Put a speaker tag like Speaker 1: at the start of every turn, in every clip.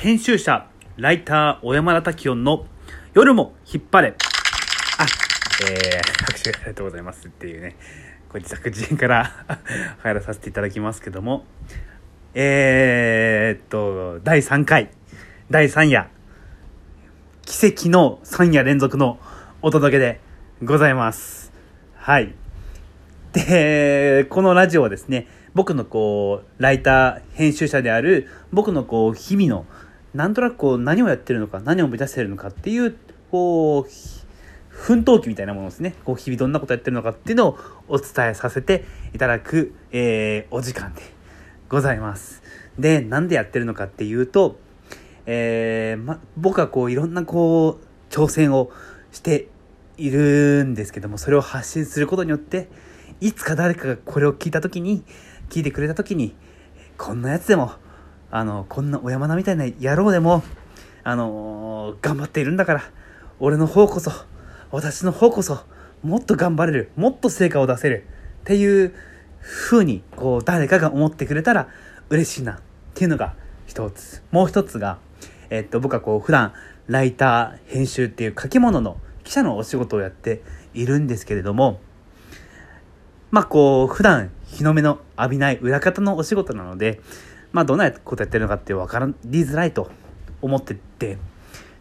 Speaker 1: 編集者、ライター、小山田滝音の夜も引っ張れ。あ、えー、拍手ありがとうございますっていうね、これ自作自演から 入らさせていただきますけども、えー、っと、第3回、第3夜、奇跡の3夜連続のお届けでございます。はい。で、このラジオはですね、僕のこう、ライター、編集者である、僕のこう、日々の、なんとなくこう、何をやってるのか、何を目指してるのかっていう、こう、奮闘記みたいなものですね。こう、日々どんなことやってるのかっていうのをお伝えさせていただく、えー、お時間でございます。で、なんでやってるのかっていうと、えー、ま、僕はこう、いろんなこう、挑戦をしているんですけども、それを発信することによって、いつか誰かがこれを聞いた時に、聞いてくれた時に、こんなやつでも、あの、こんな小山田みたいな野郎でも、あのー頑張っているんだから、俺の方こそ、私の方こそ、もっと頑張れる、もっと成果を出せる、っていう風に、こう、誰かが思ってくれたら嬉しいな、っていうのが一つ。もう一つが、えっと、僕はこう、普段、ライター、編集っていう書き物の記者のお仕事をやっているんですけれども、まあこう、普段日の目の浴びない裏方のお仕事なので、まあどんなことやってるのかって分かりづらいと思ってて、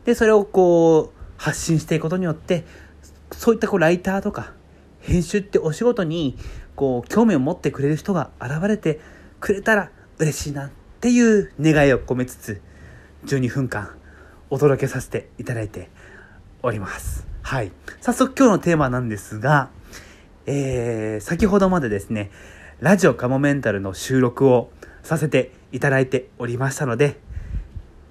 Speaker 1: で、それをこう、発信していくことによって、そういったこう、ライターとか、編集ってお仕事に、こう、興味を持ってくれる人が現れてくれたら嬉しいなっていう願いを込めつつ、12分間お届けさせていただいております。はい。早速今日のテーマなんですが、えー、先ほどまでですね、ラジオカモメンタルの収録をさせていただいておりましたので、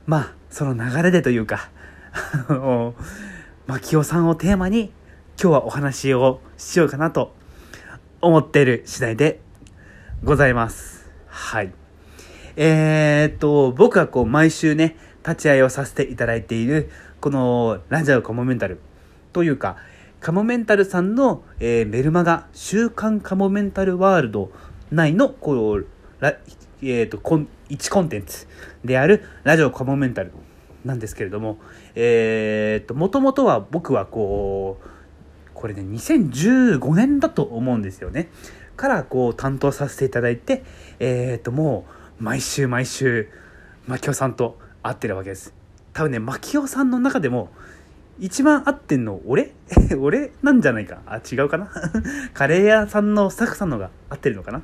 Speaker 1: まあ、その流れでというか、あの、牧雄さんをテーマに今日はお話をしようかなと思っている次第でございます。はい。えー、っと、僕はこう毎週ね、立ち会いをさせていただいている、このラジオカモメンタルというか、カモメンタルさんの、えーメルマガ、週刊カモメンタルワールド内の、こう、えー、と、コン、1コンテンツであるラジオカモメンタルなんですけれども、えー、と、もともとは僕はこう、これね、2015年だと思うんですよね。から、こう、担当させていただいて、えー、と、もう、毎週毎週、牧雄さんと会ってるわけです。多分ね、牧雄さんの中でも、一番合ってんの俺？俺なんじゃないか？あ、違うかな？カレー屋さんのスタッフさんのが合ってるのかな？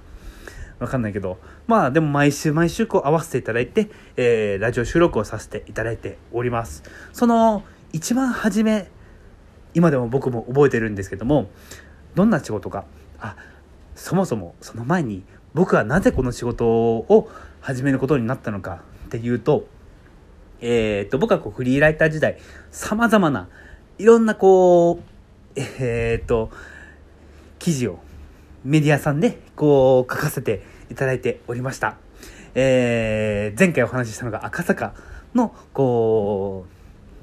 Speaker 1: わかんないけど。まあでも毎週毎週こう合わせていただいて、えー、ラジオ収録をさせていただいております。その一番初め、今でも僕も覚えてるんですけども、どんな仕事か。あ、そもそもその前に僕はなぜこの仕事を始めることになったのかっていうと、えー、と僕はこうフリーライター時代さまざまないろんなこうえー、と記事をメディアさんでこう書かせていただいておりました、えー前回お話ししたのが赤坂のこ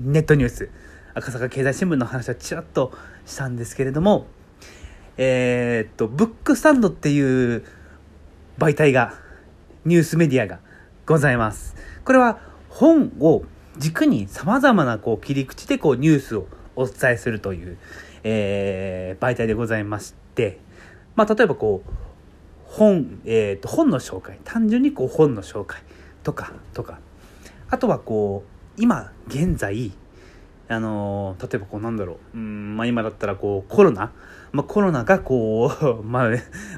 Speaker 1: うネットニュース赤坂経済新聞の話はちらっとしたんですけれどもえー、とブックスタンドっていう媒体がニュースメディアがございますこれは本を軸にさまざまなこう切り口でこうニュースをお伝えするという、えー媒体でございまして、まあ、例えばこう本,、えー、と本の紹介。単純にこう本の紹介とかとか。あとはこう今現在あの例えばこうなんだろう。うん、まあ、今だったらこうコロナ、まあ、コロナがこう、まあ、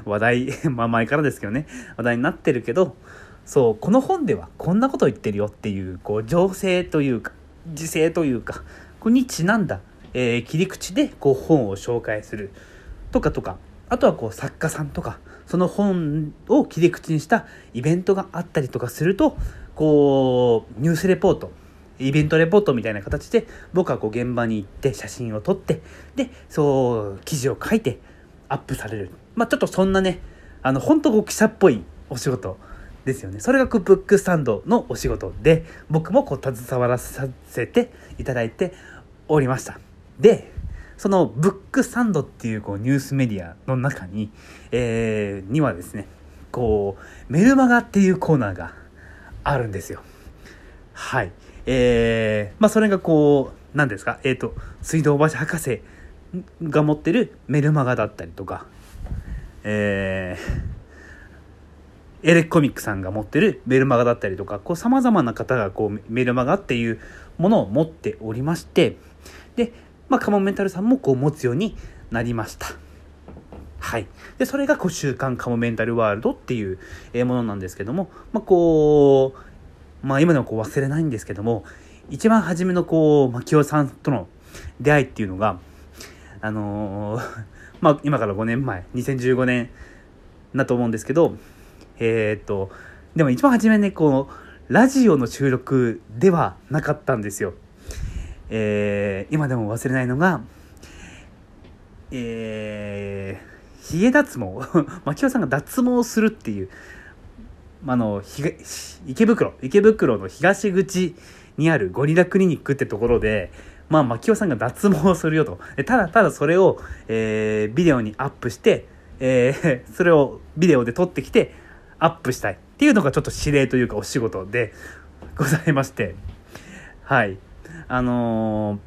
Speaker 1: 話題、まあ、前からですけどね。話題になってるけどそうこの本ではこんなこと言ってるよっていうこう情勢というか時勢というかこにちなんだ、えー切り口でこう本を紹介するとかとか。あとはこう作家さんとか。その本を切り口にしたイベントがあったりとかするとこうニュースレポートイベントレポートみたいな形で僕はこう現場に行って写真を撮ってでそう記事を書いてアップされる。まあちょっとそんなねあの本当こう記者っぽいお仕事ですよね。それがこうブックスタンドのお仕事で僕もこう携わらさせていただいておりました。でそのブックスタンドっていうこうニュースメディアの中に、えーにはですねこうメルマガっていうコーナーがあるんですよはい。えー、まあそれがこう、何ですか、えっ、ー、と、水道橋博士が持ってるメルマガだったりとか、えー、エレコミックさんが持ってるメルマガだったりとか、こう様々な方がこうメルマガっていうものを持っておりまして、で、まあカモメンタルさんもこう持つようになりました。はい。で、それがこう週刊カモメンタルワールドっていうものなんですけども、まあこう、まあ今でもこう忘れないんですけども、一番初めのこう、牧雄さんとの出会いっていうのが、あのー まあ、今から5年前、2015年だと思うんですけど、えー、っと、でも一番初めね、こう、ラジオの収録ではなかったんですよ。えー、今でも忘れないのが、えー、ヒゲ脱毛、牧雄さんが脱毛するっていう、あの、池袋、池袋の東口にあるゴリラクリニックってところで、まあ、牧雄さんが脱毛するよと。ただただそれを、えー、ビデオにアップして、えー、それをビデオで撮ってきて、アップしたいっていうのがちょっと指令というかお仕事でございまして、はい。あの、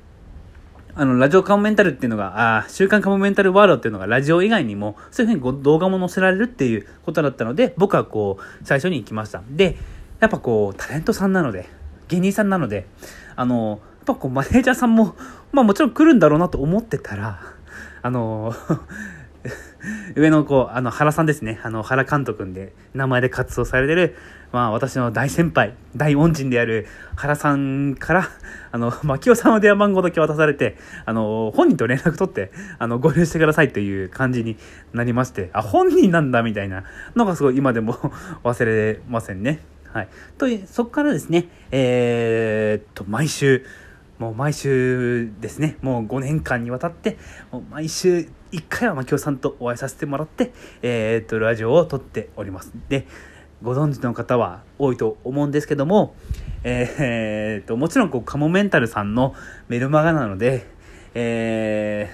Speaker 1: あの、ラジオカモメンタルっていうのが、あ週刊カモメンタルワールドっていうのがラジオ以外にも、そういうふうに動画も載せられるっていうことだったので、僕はこう、最初に行きました。で、やっぱこう、タレントさんなので、芸人さんなので、あのーぱこうマネージャーさんも、まあもちろん来るんだろうなと思ってたら、あの 上のこう、あの、原さんですね。あの、原監督で、名前で活動されてる、まあ、私の大先輩、大恩人である原さんから、あの、牧雄さんの電話番号だけ渡されて、あの、本人と連絡取って、あの、合流してくださいという感じになりまして、あ、本人なんだみたいなのがすごい今でも 忘れませんね。はい。という、そこからですね、えー、っと、毎週、もう毎週ですね、もう5年間にわたって、もう毎週1回は牧雄さんとお会いさせてもらって、えー、っと、ラジオを撮っております。で、ご存知の方は多いと思うんですけども、えー、っと、もちろんこう、カモメンタルさんのメルマガなので、え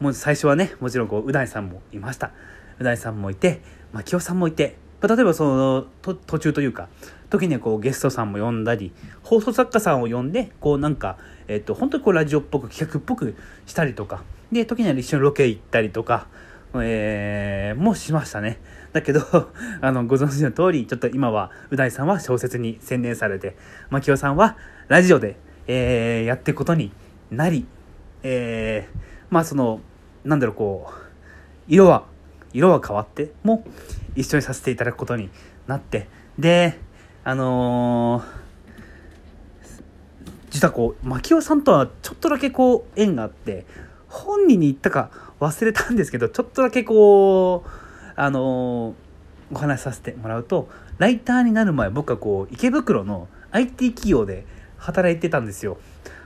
Speaker 1: ー、もう最初はね、もちろんこう、う大さんもいました。う大さんもいて、牧雄さんもいて、例えばその、途中というか、時にはこうゲストさんも呼んだり放送作家さんを呼んでこうなんか、えっと本当にこうラジオっぽく企画っぽくしたりとかで時には一緒にロケ行ったりとか、えー、もしましたね。だけど あのご存知の通りちょっと今はう大さんは小説に専念されて牧雄さんはラジオで、えー、やっていくことになり、えー、まあそのなんだろうこう色は色は変わっても一緒にさせていただくことになってであのー、実はこう、牧雄さんとはちょっとだけこう、縁があって、本人に言ったか忘れたんですけど、ちょっとだけこう、あのー、お話しさせてもらうと、ライターになる前、僕はこう、池袋の IT 企業で働いてたんですよ。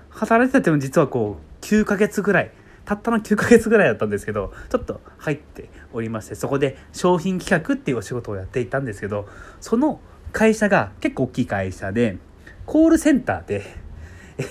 Speaker 1: 働いてたっても実はこう、9ヶ月ぐらい、たったの9ヶ月ぐらいだったんですけど、ちょっと入っておりまして、そこで商品企画っていうお仕事をやっていたんですけど、その会社が結構大きい会社で、コールセンターで、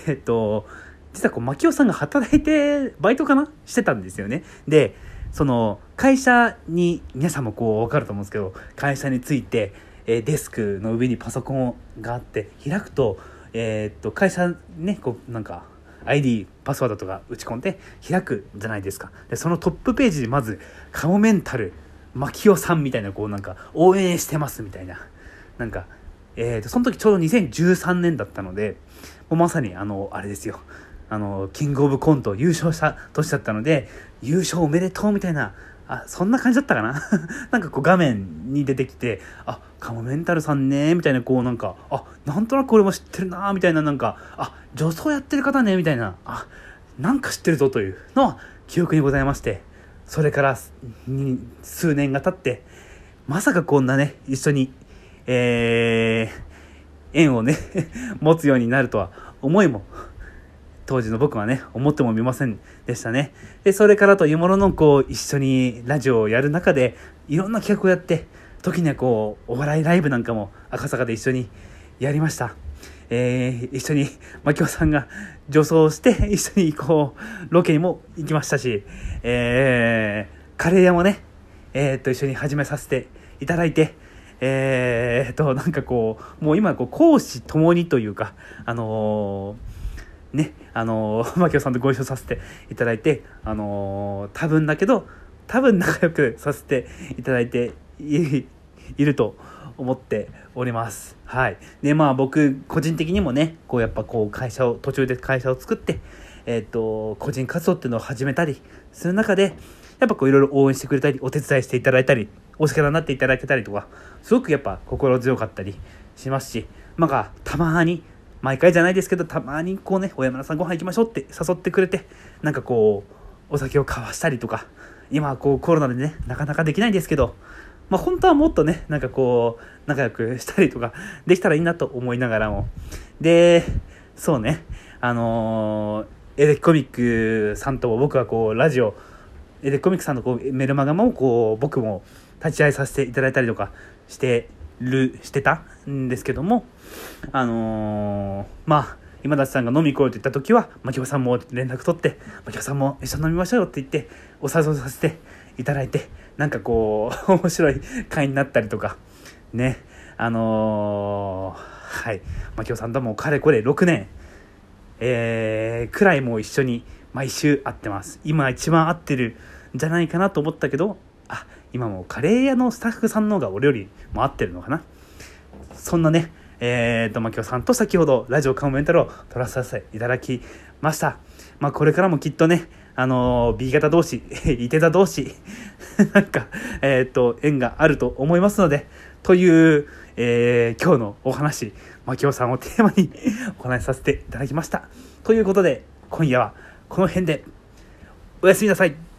Speaker 1: えっと、実はこう、牧雄さんが働いて、バイトかなしてたんですよね。で、その、会社に、皆さんもこう、わかると思うんですけど、会社について、えデスクの上にパソコンがあって、開くと、えー、っと、会社ね、こう、なんか、ID、パスワードとか打ち込んで開くじゃないですか。で、そのトップページにまず、カモメンタル、マキオさんみたいな、こうなんか、応援してますみたいな。なんか、えーと、その時ちょうど2013年だったので、もうまさにあの、あれですよ。あの、キングオブコント優勝した年だったので、優勝おめでとうみたいな、あ、そんな感じだったかな？なんかこう画面に出てきて、あ、カモメンタルさんね、みたいなこうなんか、あ、なんとなく俺も知ってるな、みたいななんか、あ、女装やってる方ね、みたいな、あ、なんか知ってるぞというのは記憶にございまして、それから数年が経って、まさかこんなね、一緒にえー、縁をね 持つようになるとは思いも、当時の僕はね、思ってもみませんでしたね。で、それからというものの、こう、一緒にラジオをやる中で、いろんな企画をやって、時にはこう、お笑いライブなんかも赤坂で一緒にやりました。えー、一緒に、牧雄さんが女装して、一緒にこう、ロケにも行きましたし、えー、カレー屋もね、えー、っと、一緒に始めさせていただいて、えー、っと、なんかこう、もう今、こう、講師ともにというか、あのー、ね、あのー、牧野さんとご一緒させていただいて、あのー、多分だけど、多分仲良くさせていただいていると思っております。はい。で、まあ僕、個人的にもね、こうやっぱこう会社を、途中で会社を作って、えっ、と、個人活動っていうのを始めたりする中で、やっぱこういろいろ応援してくれたり、お手伝いしていただいたり、お力になっていただけたりとか、すごくやっぱ心強かったりしますし、まあ、たまに、毎回じゃないですけど、たまにこうね、小山田さんご飯行きましょうって誘ってくれて、なんかこう、お酒を交わしたりとか、今はこうコロナでね、なかなかできないんですけど、まあ本当はもっとね、なんかこう、仲良くしたりとかできたらいいなと思いながらも。で、そうね、あのー、エレキコミックさんと僕はこう、ラジオ、エレコミックさんのこうメルマガもこう僕も立ち会いさせていただいたりとかしてるしてたんですけどもあのー、まあ今立さんが飲み行こうと言った時は牧場さんも連絡取って牧場さんも一緒に飲みましょうよって言ってお誘いさせていただいてなんかこう 面白い会になったりとかねあのー、はい。牧場さんともかれこれ6年えー、くらいもう一緒に毎週会ってます。今一番会ってるんじゃないかなと思ったけど今もカレー屋のスタッフさんの方が俺よりも合ってるのかな？そんなねえーと、まきょさんと先ほどラジオカモメンタルを撮らさせていただきました。まあ、これからもきっとね、あのー、B 型同士、リテ座同士、なんか、えっ、ー、と、縁があると思いますので、という、えー、今日のお話、まきょさんをテーマに お話しさせていただきました。ということで、今夜はこの辺でおやすみなさい。